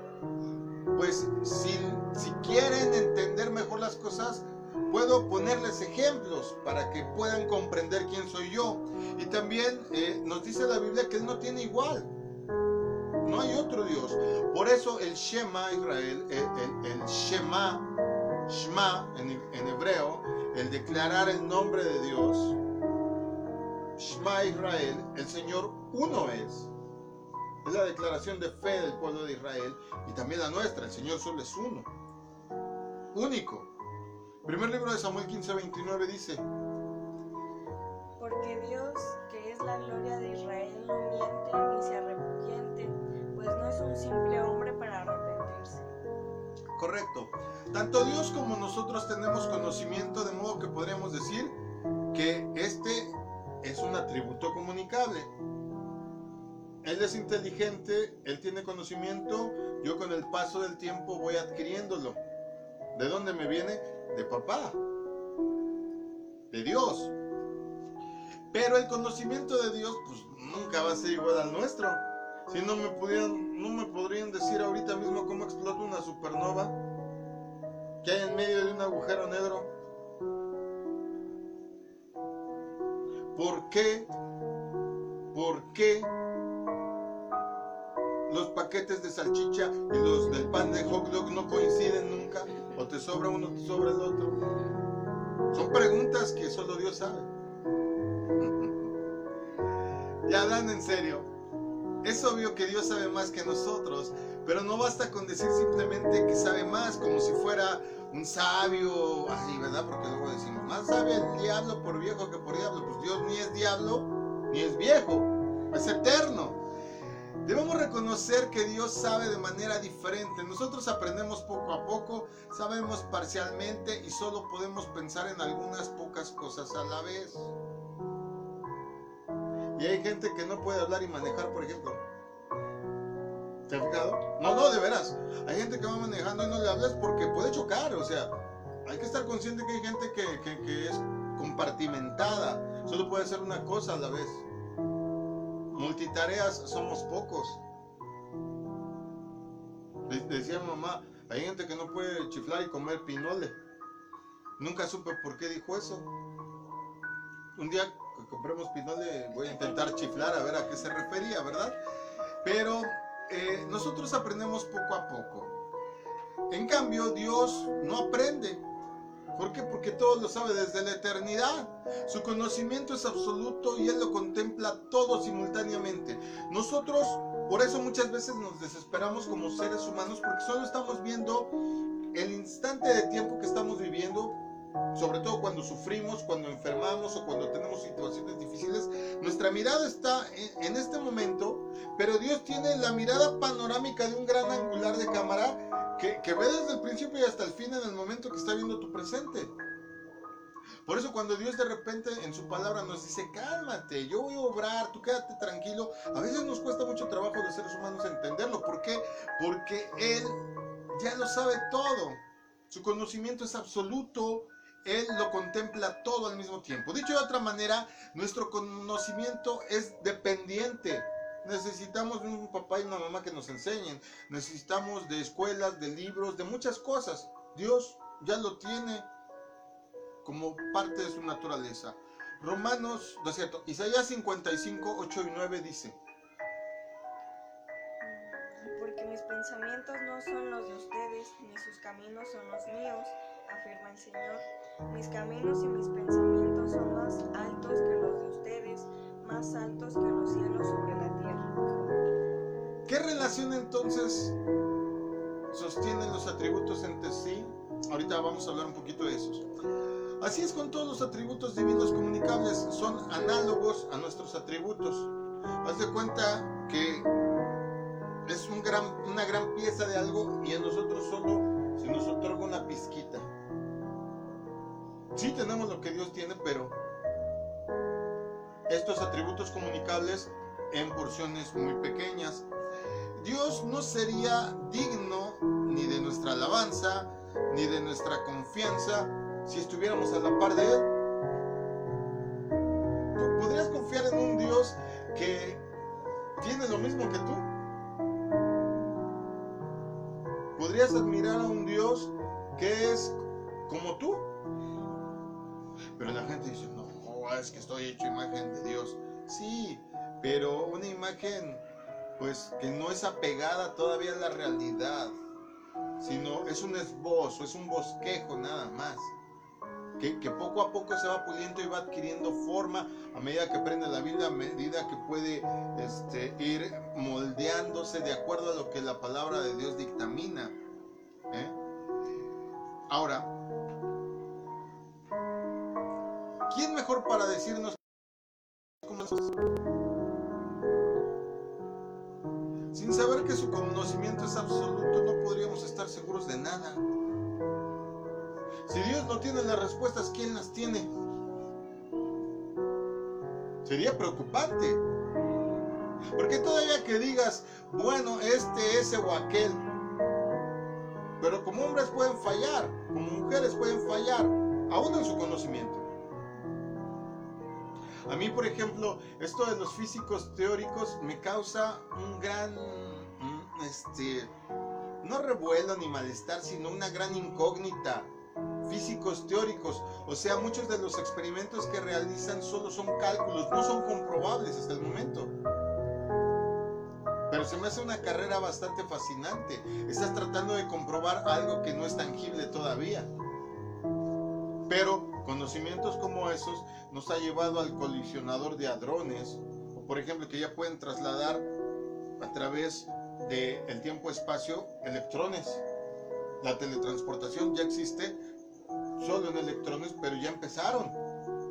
Speaker 2: pues si, si quieren entender mejor las cosas, puedo ponerles ejemplos para que puedan comprender quién soy yo. Y también eh, nos dice la Biblia que Él no tiene igual. No hay otro Dios. Por eso el Shema Israel, el, el, el Shema, Shema en, hebreo, el declarar el nombre de Dios, Shema Israel, el Señor uno es. Es la declaración de fe del pueblo de Israel y también la nuestra. El Señor solo es uno. Único. Primer libro de Samuel 15, 29 dice,
Speaker 4: Porque Dios,
Speaker 2: Tanto Dios como nosotros tenemos conocimiento, de modo que podríamos decir que este es un atributo comunicable. Él es inteligente, él tiene conocimiento, yo con el paso del tiempo voy adquiriéndolo. ¿De dónde me viene? De papá, de Dios. Pero el conocimiento de Dios pues nunca va a ser igual al nuestro. Si no me pudieran, no me podrían decir ahorita mismo cómo explota una supernova que hay en medio de un agujero negro. ¿Por qué? ¿Por qué los paquetes de salchicha y los del pan de hot dog no coinciden nunca? ¿O te sobra uno, te sobra el otro? Son preguntas que solo Dios sabe. ya hablando en serio, es obvio que Dios sabe más que nosotros, pero no basta con decir simplemente que sabe más, como si fuera un sabio, así, ¿verdad? Porque luego decimos, más sabe el diablo por viejo que por diablo. Pues Dios ni es diablo, ni es viejo, es eterno. Debemos reconocer que Dios sabe de manera diferente. Nosotros aprendemos poco a poco, sabemos parcialmente y solo podemos pensar en algunas pocas cosas a la vez. Y hay gente que no puede hablar y manejar, por ejemplo. ¿Te has fijado? No, no, de veras. Hay gente que va manejando y no le hablas porque puede chocar. O sea, hay que estar consciente que hay gente que, es compartimentada. Solo puede hacer una cosa a la vez. Multitareas somos pocos. De- Decía mamá, Hay gente que no puede chiflar y comer pinole. Nunca supe por qué dijo eso. Un día compremos pinole voy a intentar chiflar a ver a qué se refería, ¿verdad? Pero eh, nosotros aprendemos poco a poco. En cambio, Dios no aprende. ¿Por qué? Porque todo lo sabe desde la eternidad. Su conocimiento es absoluto y Él lo contempla todo simultáneamente. Nosotros, por eso muchas veces nos desesperamos como seres humanos porque solo estamos viendo el instante de tiempo que estamos viviendo, sobre todo cuando sufrimos, cuando enfermamos o cuando tenemos situaciones difíciles. Nuestra mirada está en, este momento, pero Dios tiene la mirada panorámica de un gran angular de cámara que, que ve desde el principio y hasta el fin en el momento que está viendo tu presente. Por eso cuando Dios de repente en su palabra nos dice, cálmate, yo voy a obrar, tú quédate tranquilo, a veces nos cuesta mucho trabajo de seres humanos entenderlo. ¿Por qué? Porque Él ya lo sabe todo. Su conocimiento es absoluto. Él lo contempla todo al mismo tiempo. Dicho de otra manera, nuestro conocimiento es dependiente. Necesitamos un papá y una mamá que nos enseñen. Necesitamos de escuelas, de libros, de muchas cosas. Dios ya lo tiene como parte de su naturaleza. Romanos, no cierto, Isaías 55, 8 y 9 dice,
Speaker 4: Porque mis pensamientos no son los de ustedes, ni sus caminos son los míos, afirma el Señor. Mis caminos y mis pensamientos son más altos que los de ustedes, más altos que los cielos sobre la tierra.
Speaker 2: ¿qué relación entonces sostienen los atributos entre sí? Ahorita vamos a hablar un poquito de esos. Así es con todos los atributos divinos comunicables, son análogos a nuestros atributos. Haz de cuenta que es un gran, una gran pieza de algo y a nosotros solo se nos otorga una pizquita. Sí tenemos lo que Dios tiene, pero estos atributos comunicables en porciones muy pequeñas. Dios no sería digno ni de nuestra alabanza, ni de nuestra confianza si estuviéramos a la par de Él. Realidad, sino es un esbozo, es un bosquejo nada más. Que, poco a poco se va puliendo y va adquiriendo forma a medida que aprende la vida, a medida que puede este, ir moldeándose de acuerdo a lo que la palabra de Dios dictamina. ¿eh? Ahora, ¿quién mejor para decirnos cómo es? Sin saber que su conocimiento es absoluto, no podríamos estar seguros de nada. Si Dios no tiene las respuestas, ¿quién las tiene? Sería preocupante. Porque todavía que digas, bueno, este, ese o aquel. Pero como hombres pueden fallar, como mujeres pueden fallar, aún en su conocimiento. A mí, por ejemplo, esto de los físicos teóricos me causa un gran, este, no revuelo ni malestar, sino una gran incógnita físicos teóricos. O sea, muchos de los experimentos que realizan solo son cálculos, no son comprobables hasta el momento. Pero se me hace una carrera bastante fascinante. Estás tratando de comprobar algo que no es tangible todavía. Pero conocimientos como esos nos ha llevado al colisionador de hadrones, o por ejemplo que ya pueden trasladar a través del tiempo-espacio electrones. La teletransportación ya existe solo en electrones, pero ya empezaron.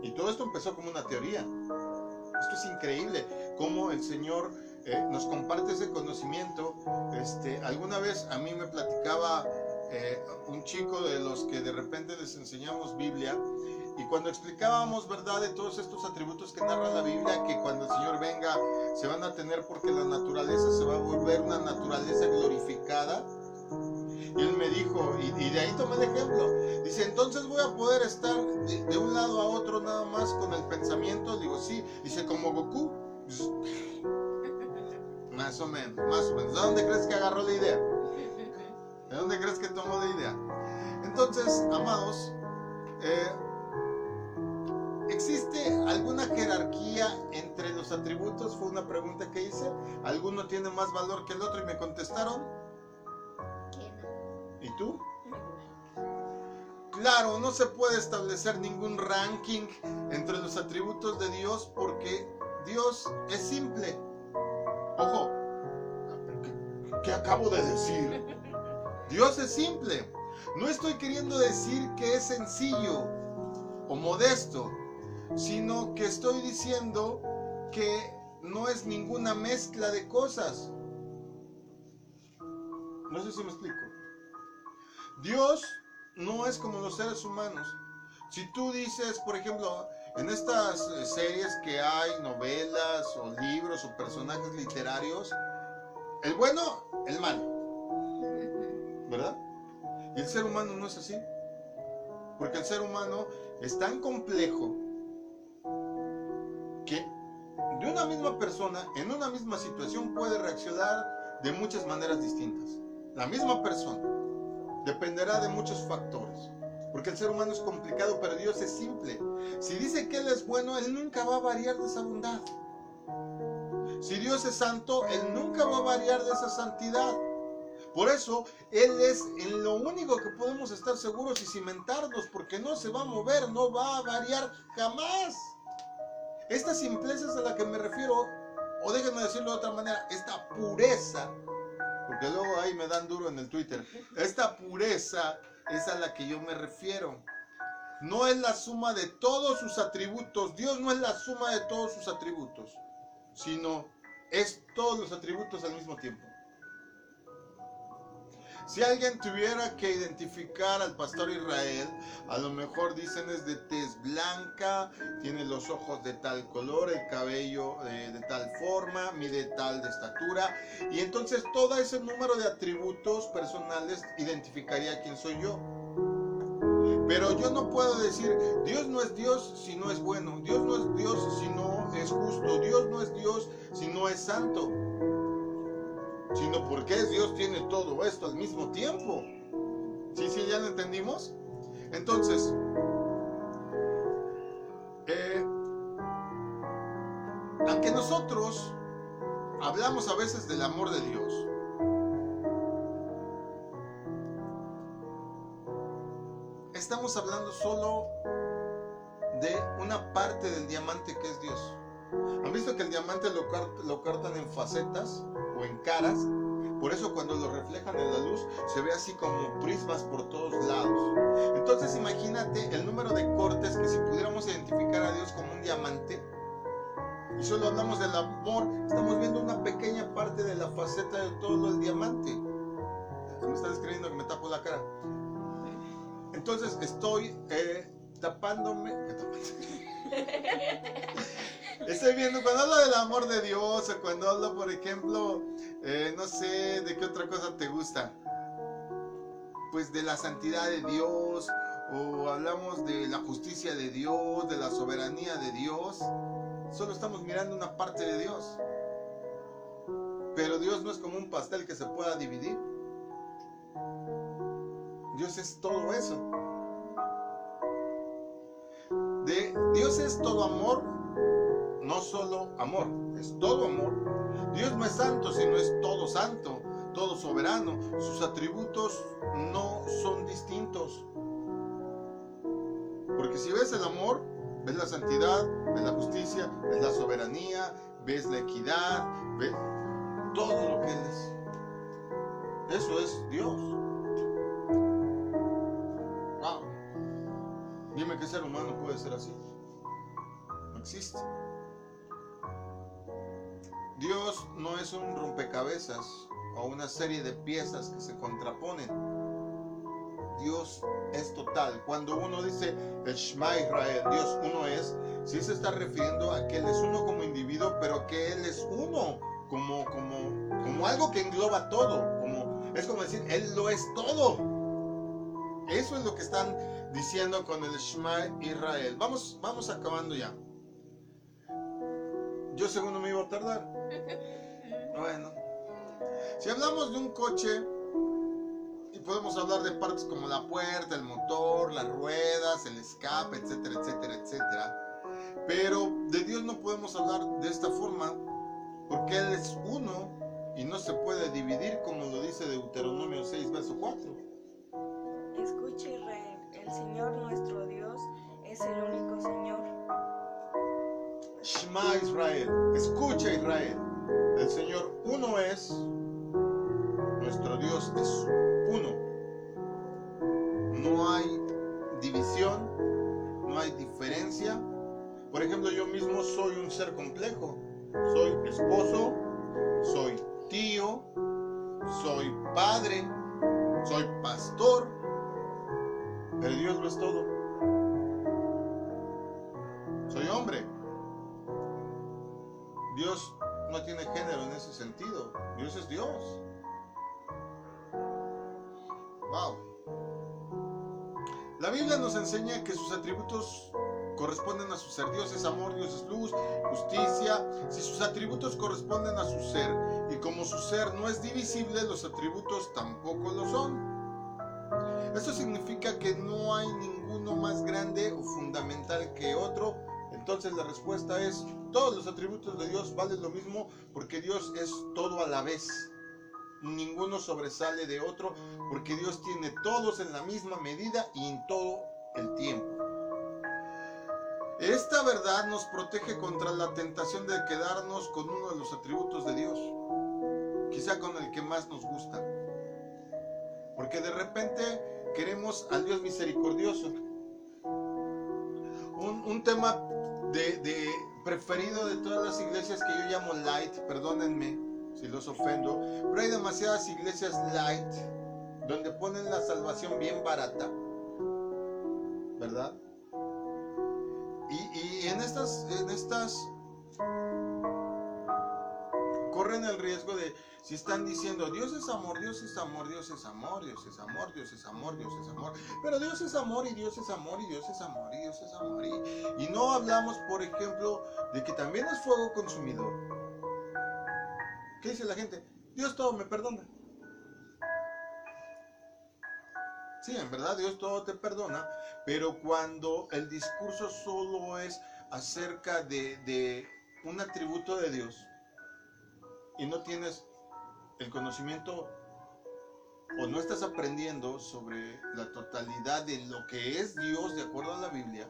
Speaker 2: Y todo esto empezó como una teoría. Esto es increíble, cómo el Señor eh, nos comparte ese conocimiento. Este, alguna vez a mí me platicaba eh, un chico de los que de repente les enseñamos Biblia, y cuando explicábamos, ¿verdad?, de todos estos atributos que narra la Biblia, que cuando el Señor venga se van a tener porque la naturaleza se va a volver una naturaleza glorificada. Y él me dijo, y, de ahí tomé el ejemplo, dice, entonces voy a poder estar de, un lado a otro nada más con el pensamiento. Digo, sí, dice, como Goku. Más o menos, más o menos. ¿De dónde crees que agarró la idea? ¿De dónde crees que tomó la idea? Entonces, amados, eh, ¿existe alguna jerarquía entre los atributos? Fue una pregunta que hice. ¿Alguno tiene más valor que el otro? Y me contestaron. ¿Y tú? Claro, no se puede establecer ningún ranking entre los atributos de Dios porque Dios es simple. Ojo, ¿qué, qué acabo de decir? Dios es simple. No estoy queriendo decir que es sencillo o modesto, sino que estoy diciendo que no es ninguna mezcla de cosas. No sé si me explico. Dios no es como los seres humanos. Si tú dices, por ejemplo, en estas eh, series que hay, novelas o libros o personajes literarios, el bueno, el malo, ¿verdad? Y el ser humano no es así. Porque el ser humano es tan complejo que de una misma persona, en una misma situación, puede reaccionar de muchas maneras distintas. La misma persona. Dependerá de muchos factores. Porque el ser humano es complicado, pero Dios es simple. Si dice que Él es bueno, Él nunca va a variar de esa bondad. Si Dios es santo, Él nunca va a variar de esa santidad. Por eso, Él es en lo único que podemos estar seguros y cimentarnos, porque no se va a mover, no va a variar jamás. Esta simpleza es a la que me refiero, o déjenme decirlo de otra manera, esta pureza, porque luego ahí me dan duro en el Twitter, esta pureza es a la que yo me refiero. No es la suma de todos sus atributos, Dios no es la suma de todos sus atributos, sino es todos los atributos al mismo tiempo. Si alguien tuviera que identificar al pastor Israel, a lo mejor dicen es de tez blanca, tiene los ojos de tal color, el cabello eh, de tal forma, mide tal de estatura, y entonces todo ese número de atributos personales identificaría quién soy yo. Pero yo no puedo decir, Dios no es Dios si no es bueno, Dios no es Dios si no es justo, Dios no es Dios si no es santo sino porque Dios tiene todo esto al mismo tiempo. ¿Sí, sí, ya lo entendimos? Entonces, eh, aunque nosotros hablamos a veces del amor de Dios, estamos hablando solo de una parte del diamante que es Dios. ¿Han visto que el diamante lo, lo cortan en facetas? En caras. Por eso cuando lo reflejan en la luz se ve así como prismas por todos lados. Entonces imagínate el número de cortes que si pudiéramos identificar a Dios como un diamante y solo hablamos del amor, estamos viendo una pequeña parte de la faceta de todo el diamante. Me estás creyendo que me tapo la cara. Entonces estoy eh, tapándome. Estoy viendo, cuando hablo del amor de Dios o cuando hablo, por ejemplo, eh, no sé, de qué otra cosa te gusta. Pues de la santidad de Dios o hablamos de la justicia de Dios, de la soberanía de Dios. Solo estamos mirando una parte de Dios. Pero Dios no es como un pastel que se pueda dividir. Dios es todo eso. De, Dios es todo amor, no solo amor, es todo amor. Dios no es santo, sino es todo santo, todo soberano. Sus atributos no son distintos. Porque si ves el amor, ves la santidad, ves la justicia, ves la soberanía, ves la equidad, ves todo lo que Él es. Eso es Dios. Wow. Dime qué ser humano puede ser así. Existe. Dios no es un rompecabezas o una serie de piezas que se contraponen. Dios es total. Cuando uno dice el Shema Israel, Dios uno es, si se está refiriendo a que Él es uno como individuo, pero que Él es uno como, como, como algo que engloba todo. Como, es como decir, Él lo es todo. Eso es lo que están diciendo con el Shema Israel. Vamos, vamos acabando ya. Yo según no me iba a tardar. Bueno. Si hablamos de un coche, y podemos hablar de partes como la puerta, el motor, las ruedas, el escape, etcétera, etcétera, etcétera. Pero de Dios no podemos hablar de esta forma porque Él es uno y no se puede dividir como lo dice Deuteronomio 6, verso 4.
Speaker 4: Escucha Israel, el Señor nuestro Dios es el único Señor.
Speaker 2: Shema Israel, escucha Israel, el Señor uno es, nuestro Dios es uno. No hay división, no hay diferencia. Por ejemplo, yo mismo soy un ser complejo. Soy esposo, soy tío, soy padre, soy pastor, pero Dios lo es todo. Dios no tiene género en ese sentido. Dios es Dios. Wow. La Biblia nos enseña que sus atributos corresponden a su ser. Dios es amor, Dios es luz, justicia. Si sus atributos corresponden a su ser y como su ser no es divisible, los atributos tampoco lo son. Eso significa que no hay ninguno más grande o fundamental que otro. Entonces la respuesta es, todos los atributos de Dios valen lo mismo porque Dios es todo a la vez. Ninguno sobresale de otro porque Dios tiene todos en la misma medida y en todo el tiempo. Esta verdad nos protege contra la tentación de quedarnos con uno de los atributos de Dios, quizá con el que más nos gusta. Porque de repente queremos al Dios misericordioso. Un, un tema de, preferido de todas las iglesias que yo llamo light, perdónenme si los ofendo, pero hay demasiadas iglesias light donde ponen la salvación bien barata, ¿verdad? Y, y en estas, en estas corren el riesgo de, si están diciendo, Dios es amor, Dios es amor, Dios es amor, Dios es amor, Dios es amor, Dios es amor, pero Dios es amor y Dios es amor y Dios es amor y Dios es amor. Y, no hablamos, por ejemplo, de que también es fuego consumidor. ¿Qué dice la gente? Dios todo me perdona. Sí, en verdad Dios todo te perdona, pero cuando el discurso solo es acerca de un atributo de Dios y no tienes el conocimiento o no estás aprendiendo sobre la totalidad de lo que es Dios de acuerdo a la Biblia,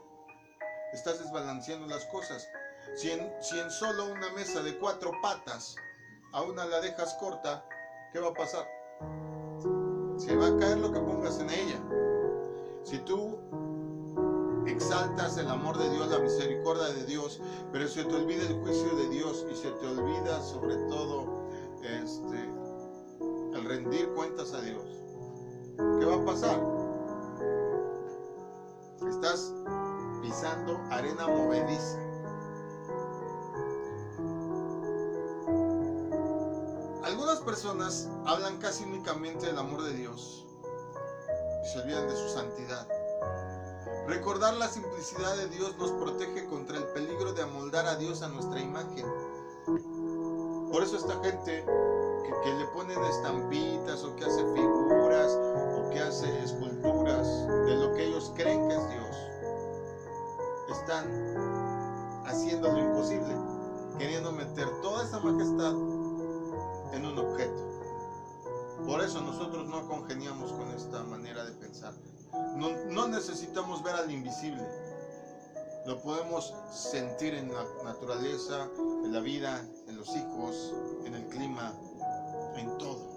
Speaker 2: estás desbalanceando las cosas. Si en, si en solo una mesa de cuatro patas a una la dejas corta, ¿qué va a pasar? Se va a caer lo que pongas en ella. Si tú exaltas el amor de Dios, la misericordia de Dios, pero se te olvida el juicio de Dios y se te olvida sobre todo este, rendir cuentas a Dios, ¿qué va a pasar? Estás pisando arena movediza. Algunas personas hablan casi únicamente del amor de Dios y se olvidan de su santidad. Recordar la simplicidad de Dios nos protege contra el peligro de amoldar a Dios a nuestra imagen. Por eso esta gente que, le ponen estampitas o que hace figuras o que hace esculturas de lo que ellos creen que es Dios, están haciendo lo imposible, queriendo meter toda esa majestad en un objeto. Por eso nosotros no congeniamos con esta manera de pensar. No, necesitamos ver al invisible. Lo podemos sentir en la naturaleza, en la vida, en los hijos, en el clima, en todo.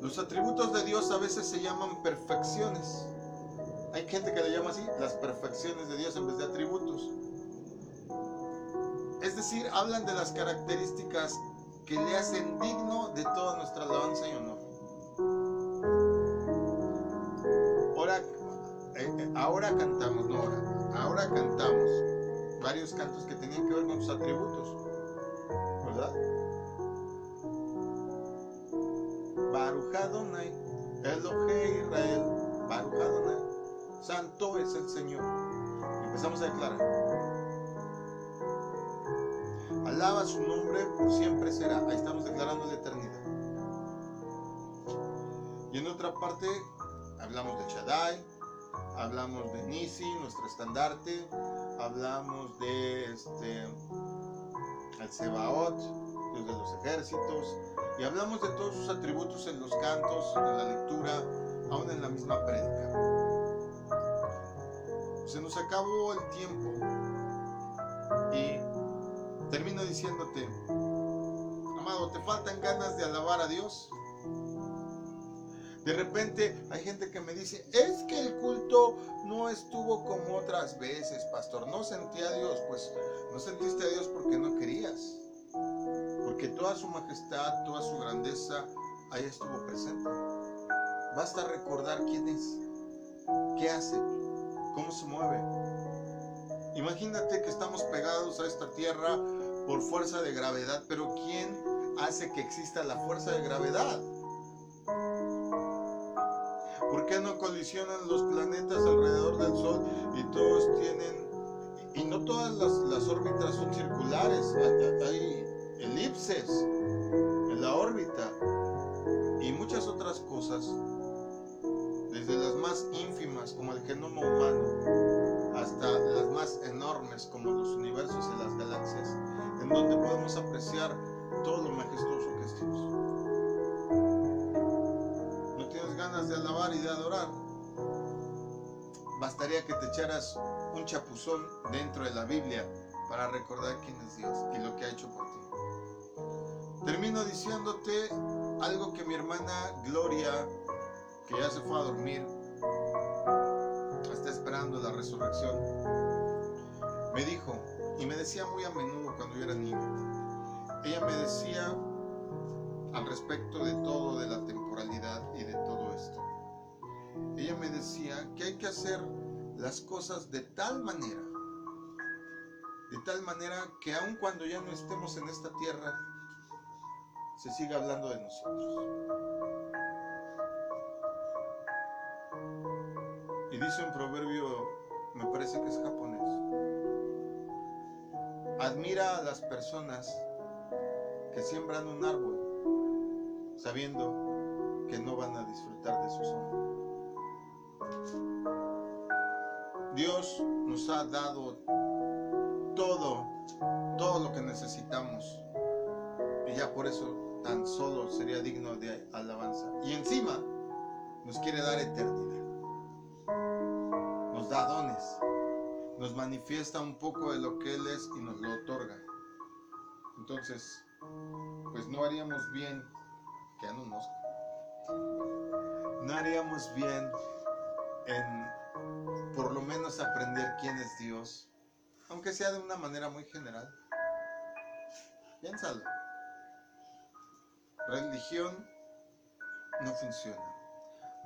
Speaker 2: Los atributos de Dios a veces se llaman perfecciones. Hay gente que le llama así las perfecciones de Dios en vez de atributos. Es decir, hablan de las características que le hacen digno de toda nuestra alabanza y honor. Ahora, eh, ahora cantamos, no ahora, ahora cantamos varios cantos que tenían que ver con sus atributos, ¿verdad? Baruch Adonai, Elohe Israel, Baruch Adonai, Santo es el Señor. Empezamos a declarar. Alaba su nombre, por siempre será. Ahí estamos declarando la eternidad. Y en otra parte hablamos de Shaddai, hablamos de Nisi, nuestro estandarte, hablamos de este el Sebaot, Dios de los ejércitos, y hablamos de todos sus atributos en los cantos, en la lectura, aún en la misma prédica. Se nos acabó el tiempo y termino diciéndote, amado, ¿te faltan ganas de alabar a Dios? De repente hay gente que me dice, es que el culto no estuvo como otras veces, pastor. No sentí a Dios. Pues no sentiste a Dios porque no querías. Porque toda su majestad, toda su grandeza, ahí estuvo presente. Basta recordar quién es, qué hace, cómo se mueve. Imagínate que estamos pegados a esta tierra por fuerza de gravedad, pero ¿quién hace que exista la fuerza de gravedad? ¿Por qué no colisionan los planetas alrededor del Sol y todos tienen... Y no todas las, órbitas son circulares, hay, hay elipses en la órbita y muchas otras cosas, desde las más ínfimas como el genoma humano hasta las más enormes como los universos y las galaxias, en donde podemos apreciar todo lo majestuoso que es Dios. ¿No tienes ganas de alabar y de adorar? Bastaría que te echaras un chapuzón dentro de la Biblia para recordar quién es Dios y lo que ha hecho por ti. Termino diciéndote algo que mi hermana Gloria, que ya se fue a dormir, está esperando la resurrección, me dijo, y me decía muy a menudo cuando yo era niño, ella me decía al respecto de todo, de la temporalidad y de todo esto. Ella me decía que hay que hacer las cosas de tal manera, de tal manera que aun cuando ya no estemos en esta tierra, se siga hablando de nosotros. Y dice un proverbio, me parece que es japonés, admira a las personas que siembran un árbol sabiendo que no van a disfrutar de su sombra. Dios nos ha dado todo, todo lo que necesitamos. Y ya por eso tan solo sería digno de alabanza. Y encima nos quiere dar eternidad. Nos da dones. Nos manifiesta un poco de lo que Él es y nos lo otorga. Entonces, pues no haríamos bien, que no no haríamos bien en por lo menos aprender quién es Dios, aunque sea de una manera muy general. Piénsalo. Religión no funciona.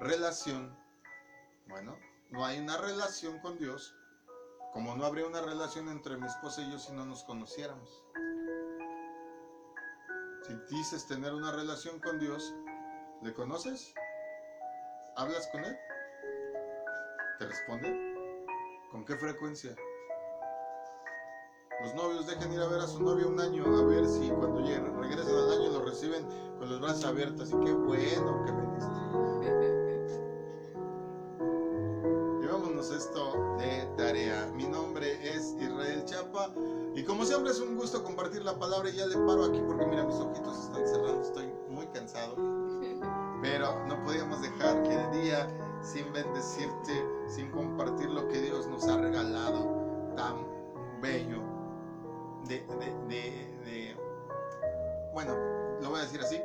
Speaker 2: Relación, bueno, no hay una relación con Dios, como no habría una relación entre mi esposa y yo si no nos conociéramos. Si dices tener una relación con Dios, ¿le conoces? ¿Hablas con Él? ¿Te responde? ¿Con qué frecuencia? Los novios dejen ir a ver a su novio un año a ver si cuando lleguen, regresen al año lo reciben con los brazos abiertos. Y qué bueno que viniste. Llevámonos esto de tarea. Mi nombre es Israel Chapa y como siempre es un gusto compartir la palabra y ya le paro aquí porque mira mis ojitos están cerrando, estoy muy cansado. Pero no podíamos dejar el día sin bendecirte, sin compartir lo que Dios nos ha regalado tan bello. De, bueno, lo voy a decir así.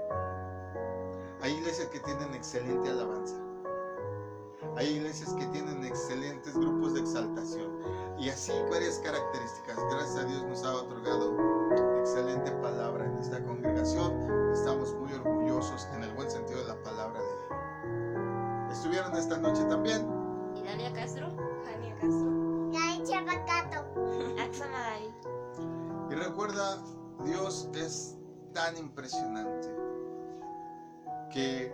Speaker 2: Hay iglesias que tienen excelente alabanza. Hay iglesias que tienen excelentes grupos de exaltación. Y así varias características. Gracias a Dios nos ha otorgado excelente palabra en esta congregación. Estamos muy orgullosos en el buen sentido de la palabra de Dios. Estuvieron esta noche también.
Speaker 3: Idalia Castro,
Speaker 4: Jania Castro.
Speaker 5: Ay, chapacato.
Speaker 3: Axa Madari.
Speaker 2: Y recuerda, Dios es tan impresionante que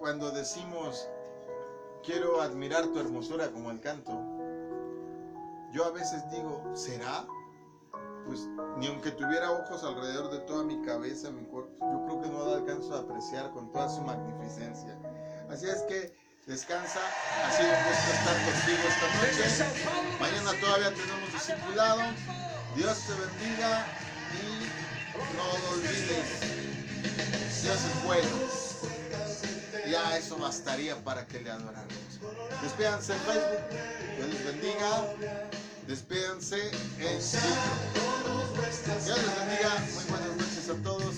Speaker 2: cuando decimos quiero admirar tu hermosura como el canto, yo a veces digo, ¿será? Pues ni aunque tuviera ojos alrededor de toda mi cabeza, mi cuerpo, yo creo que no la alcanzo a apreciar con toda su magnificencia. Así es que descansa. Ha sido un gusto estar contigo esta noche. Mañana todavía tenemos discipulado. Dios te bendiga y no lo olvides. Dios es bueno. Ya eso bastaría para que le adoráramos. Despídanse en Facebook. Dios les bendiga. Despídanse en YouTube. Dios les bendiga. Muy buenas noches a todos.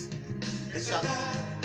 Speaker 2: Shalom.